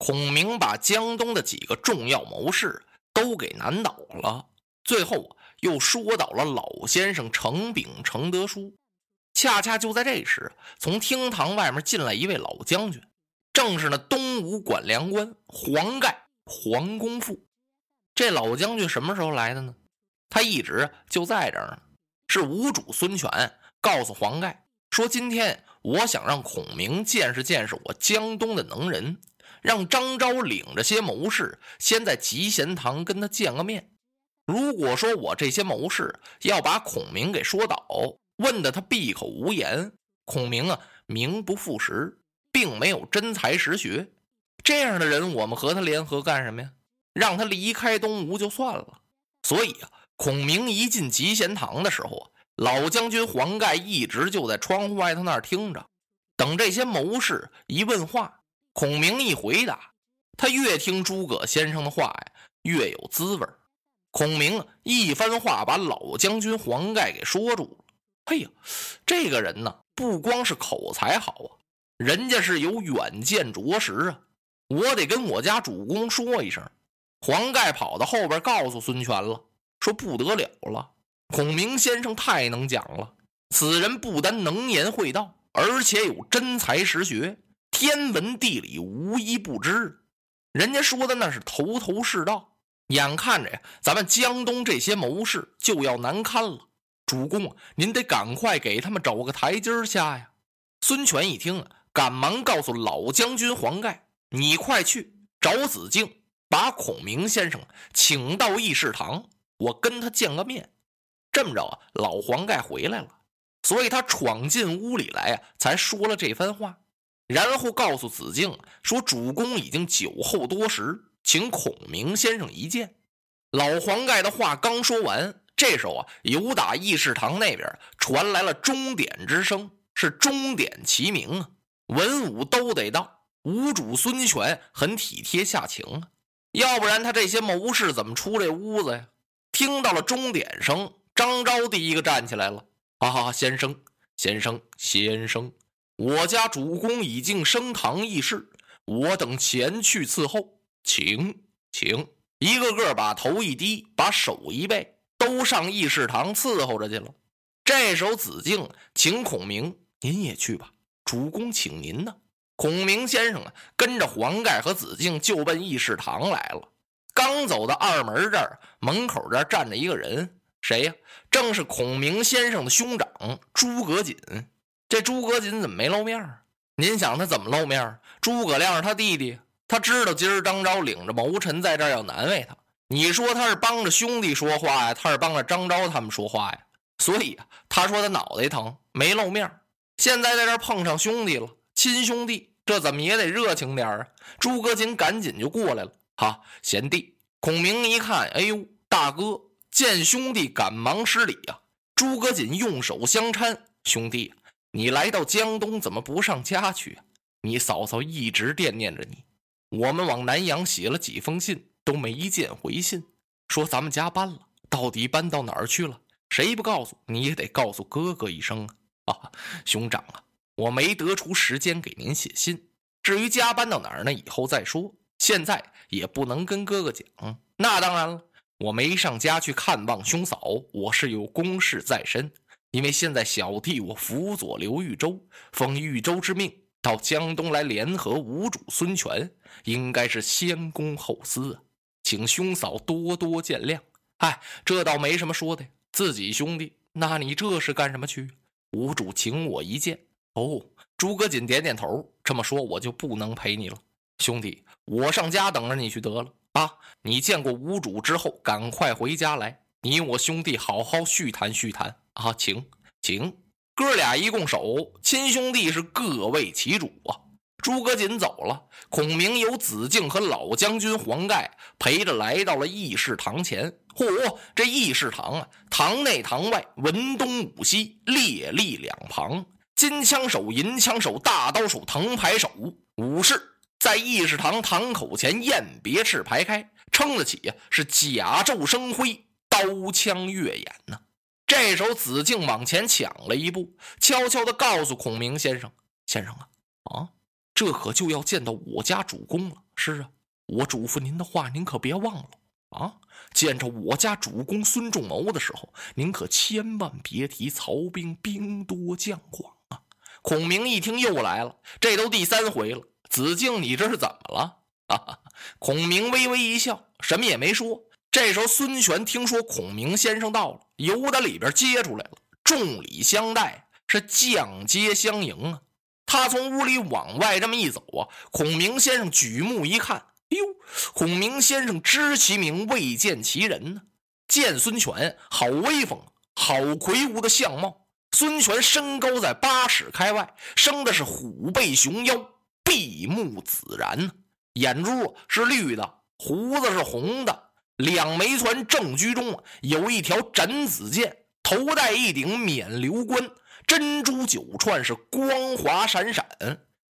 孔明把江东的几个重要谋士都给难倒了，最后又说倒了老先生程炳、程德书。恰恰就在这时，从厅堂外面进来一位老将军，正是那东吴管粮官黄盖黄公父。这老将军什么时候来的呢？他一直就在这儿呢。是吴主孙权告诉黄盖说：“今天我想让孔明见识见识我江东的能人。”让张昭领着些谋士先在集贤堂跟他见个面。如果说我这些谋士要把孔明给说倒，问得他闭口无言，孔明啊名不副实，并没有真才实学，这样的人我们和他联合干什么呀？让他离开东吴就算了。所以啊，孔明一进集贤堂的时候，老将军黄盖一直就在窗户外头那儿听着，等这些谋士一问话。孔明一回答，他越听诸葛先生的话呀，越有滋味孔明一番话把老将军黄盖给说住了。哎呀，这个人呢，不光是口才好啊，人家是有远见卓识啊。我得跟我家主公说一声。黄盖跑到后边告诉孙权了，说不得了了，孔明先生太能讲了，此人不单能言会道，而且有真才实学。天文地理无一不知，人家说的那是头头是道。眼看着呀，咱们江东这些谋士就要难堪了。主公，您得赶快给他们找个台阶下呀！孙权一听啊，赶忙告诉老将军黄盖：“你快去找子敬，把孔明先生请到议事堂，我跟他见个面。”这么着啊，老黄盖回来了，所以他闯进屋里来啊，才说了这番话。然后告诉子敬说：“主公已经酒后多时，请孔明先生一见。”老黄盖的话刚说完，这时候啊，有打议事堂那边传来了钟点之声，是钟点齐鸣啊，文武都得到。吴主孙权很体贴下情啊，要不然他这些谋士怎么出这屋子呀？听到了钟点声，张昭第一个站起来了：“啊，先生，先生，先生。”我家主公已经升堂议事，我等前去伺候，请请。一个个把头一低，把手一背，都上议事堂伺候着去了。这时候，子敬请孔明，您也去吧。主公请您呢。孔明先生啊，跟着黄盖和子敬就奔议事堂来了。刚走到二门这儿，门口这儿站着一个人，谁呀？正是孔明先生的兄长诸葛瑾。这诸葛瑾怎么没露面儿？您想他怎么露面？诸葛亮是他弟弟，他知道今儿张昭领着谋臣在这儿要难为他。你说他是帮着兄弟说话呀，他是帮着张昭他们说话呀？所以啊，他说他脑袋疼，没露面。现在在这儿碰上兄弟了，亲兄弟，这怎么也得热情点啊？诸葛瑾赶紧就过来了，哈，贤弟。孔明一看，哎呦，大哥，见兄弟赶忙施礼呀。诸葛瑾用手相搀，兄弟。你来到江东怎么不上家去啊？你嫂嫂一直惦念着你。我们往南阳写了几封信，都没见回信，说咱们家搬了，到底搬到哪儿去了？谁不告诉你也得告诉哥哥一声啊！啊，兄长啊，我没得出时间给您写信。至于家搬到哪儿呢？以后再说，现在也不能跟哥哥讲。那当然了，我没上家去看望兄嫂，我是有公事在身。因为现在小弟我辅佐刘豫州，奉豫州之命到江东来联合吴主孙权，应该是先公后私啊，请兄嫂多多见谅。哎，这倒没什么说的，自己兄弟，那你这是干什么去？吴主请我一见。哦，诸葛瑾点点头，这么说我就不能陪你了，兄弟，我上家等着你去得了啊。你见过吴主之后，赶快回家来，你我兄弟好好叙谈叙谈。啊，请请，哥俩一共手，亲兄弟是各为其主啊。诸葛瑾走了，孔明由子敬和老将军黄盖陪着来到了议事堂前。嚯，这议事堂啊，堂内堂外，文东武西，列立两旁，金枪手、银枪手、大刀手、藤牌手，武士在议事堂堂口前雁别翅排开，撑得起呀，是甲胄生辉，刀枪跃眼呐。这时候，子敬往前抢了一步，悄悄地告诉孔明先生：“先生啊，啊，这可就要见到我家主公了。是啊，我嘱咐您的话，您可别忘了啊！见着我家主公孙仲谋的时候，您可千万别提曹兵兵多将广啊！孔明一听又来了，这都第三回了。子敬，你这是怎么了？啊！孔明微微一笑，什么也没说。这时候，孙权听说孔明先生到了，由得里边接出来了，众礼相待，是降阶相迎啊。他从屋里往外这么一走啊，孔明先生举目一看，哟，孔明先生知其名未见其人呢。见孙权，好威风，好魁梧的相貌。孙权身高在八尺开外，生的是虎背熊腰，闭目自然，眼珠是绿的，胡子是红的，两枚船正居中，有一条斩子剑，头戴一顶冕旒冠。珍珠九串是光华闪闪，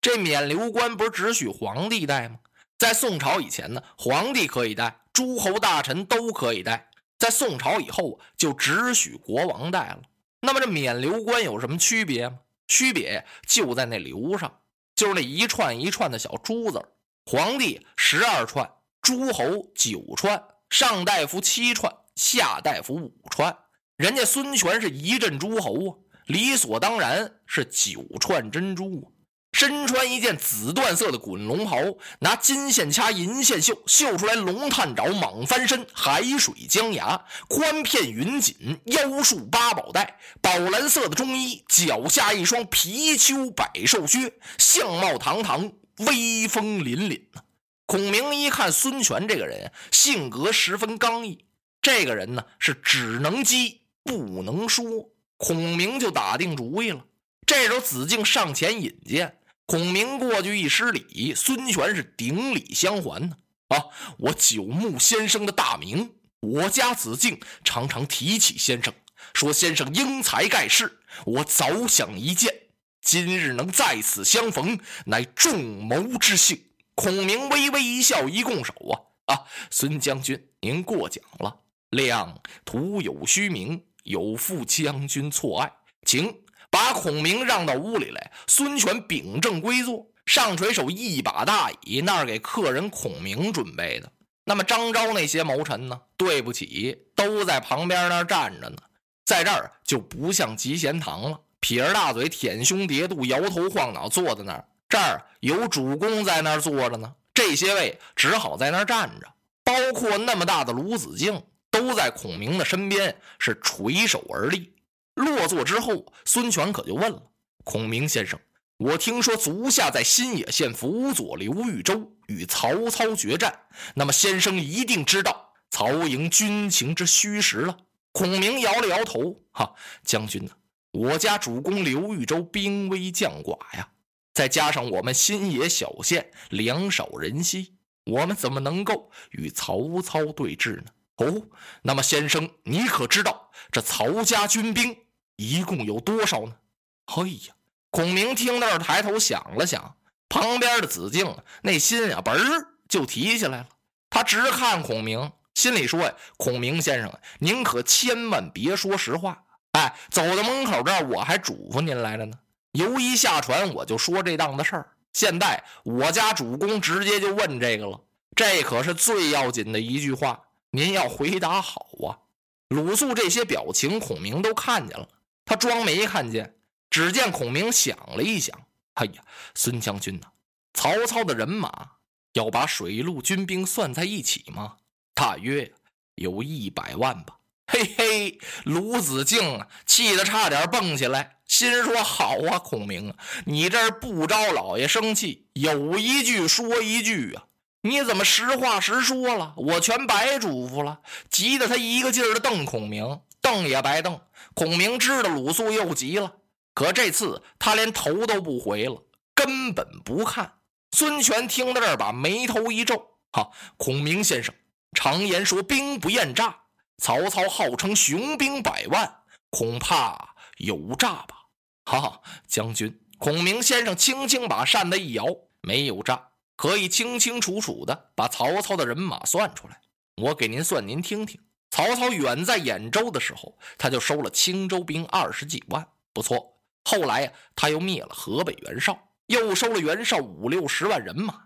这冕旒冠不是只许皇帝戴吗？在宋朝以前呢，皇帝可以戴，诸侯大臣都可以戴。在宋朝以后，就只许国王戴了。那么这冕旒冠有什么区别吗？区别就在那旒上，就是那一串一串的小珠子。皇帝十二串，诸侯九串，上大夫七串，下大夫五串。人家孙权是一镇诸侯啊。理所当然是九串珍珠啊，身穿一件紫缎色的滚龙袍，拿金线掐银线绣，绣出来龙探爪、蟒翻身、海水江崖，宽片云锦，腰束八宝带，宝蓝色的中衣，脚下一双貔貅百兽靴，相貌堂堂，威风凛凛呐。孔明一看孙权这个人，性格十分刚毅，这个人呢是只能激不能说。孔明就打定主意了。这时候，子敬上前引荐，孔明过去一施礼，孙权是顶礼相还呢。啊，我九牧先生的大名，我家子敬常常提起先生，说先生英才盖世，我早想一见，今日能在此相逢，乃众谋之幸。孔明微微一笑，一拱手啊啊，孙将军您过奖了，亮徒有虚名。有负将军错爱，请把孔明让到屋里来。孙权秉正归坐，上垂手一把大椅，那儿给客人孔明准备的。那么张昭那些谋臣呢？对不起，都在旁边那儿站着呢。在这儿就不像集贤堂了，撇着大嘴，舔胸叠肚，摇头晃脑，坐在那儿。这儿有主公在那儿坐着呢，这些位只好在那儿站着，包括那么大的卢子敬。都在孔明的身边，是垂手而立。落座之后，孙权可就问了：“孔明先生，我听说足下在新野县辅佐刘豫州与曹操决战，那么先生一定知道曹营军情之虚实了。”孔明摇了摇头：“哈，将军呢？我家主公刘豫州兵微将寡呀，再加上我们新野小县粮少人稀，我们怎么能够与曹操对峙呢？”哦，那么先生，你可知道这曹家军兵一共有多少呢？哎呀，孔明听到这抬头想了想，旁边的子敬那心啊，嘣儿就提起来了。他直看孔明，心里说呀：“孔明先生，您可千万别说实话。哎，走到门口这儿，我还嘱咐您来了呢。由一下船，我就说这档子事儿。现在我家主公直接就问这个了，这可是最要紧的一句话。”您要回答好啊！鲁肃这些表情，孔明都看见了，他装没看见。只见孔明想了一想：“哎呀，孙将军呐，曹操的人马要把水陆军兵算在一起吗？大约有一百万吧。”嘿嘿，鲁子敬啊，气得差点蹦起来，心说：“好啊，孔明啊，你这不招老爷生气，有一句说一句啊。”你怎么实话实说了？我全白嘱咐了，急得他一个劲儿的瞪孔明，瞪也白瞪。孔明知道鲁肃又急了，可这次他连头都不回了，根本不看。孙权听到这儿，把眉头一皱：“哈，孔明先生，常言说兵不厌诈，曹操号称雄兵百万，恐怕有诈吧？”哈哈，将军，孔明先生轻轻把扇子一摇，没有诈。可以清清楚楚的把曹操的人马算出来，我给您算，您听听。曹操远在兖州的时候，他就收了青州兵二十几万，不错。后来呀，他又灭了河北袁绍，又收了袁绍五六十万人马。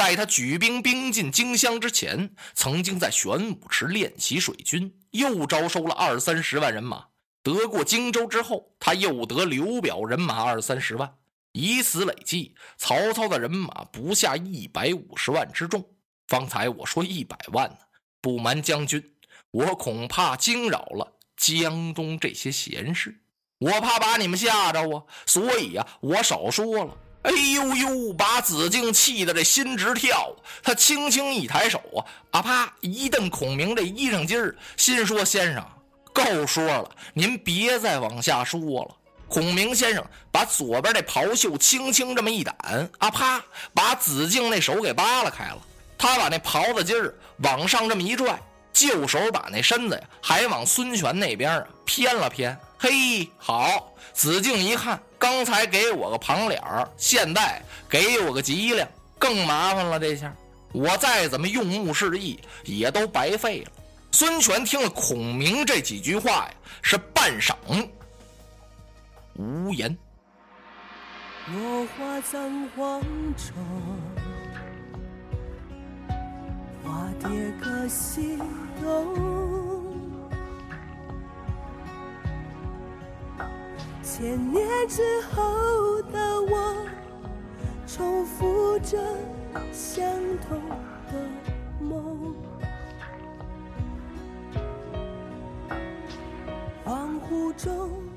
在他举兵兵进荆襄之前，曾经在玄武池练习水军，又招收了二三十万人马。得过荆州之后，他又得刘表人马二三十万，以此累计，曹操的人马不下一百五十万之众。方才我说一百万呢，不瞒将军，我恐怕惊扰了江东这些贤士，我怕把你们吓着啊，所以呀，我少说了。哎呦呦！把子敬气得这心直跳。他轻轻一抬手啊，啊啪！一蹬孔明这衣裳襟儿，心说：“先生，够说了，您别再往下说了。”孔明先生把左边那袍袖轻轻这么一掸，啊啪！把子敬那手给扒拉开了。他把那袍子襟儿往上这么一拽，就手把那身子呀，还往孙权那边啊偏了偏。嘿，好！子敬一看。刚才给我个旁脸儿，现在给我个脊梁，更麻烦了。这下我再怎么用目示意，也都白费了。孙权听了孔明这几句话呀，是半晌无言。落花葬黄冢，花蝶各西东。千年之后的我，重复着相同的梦。恍惚中。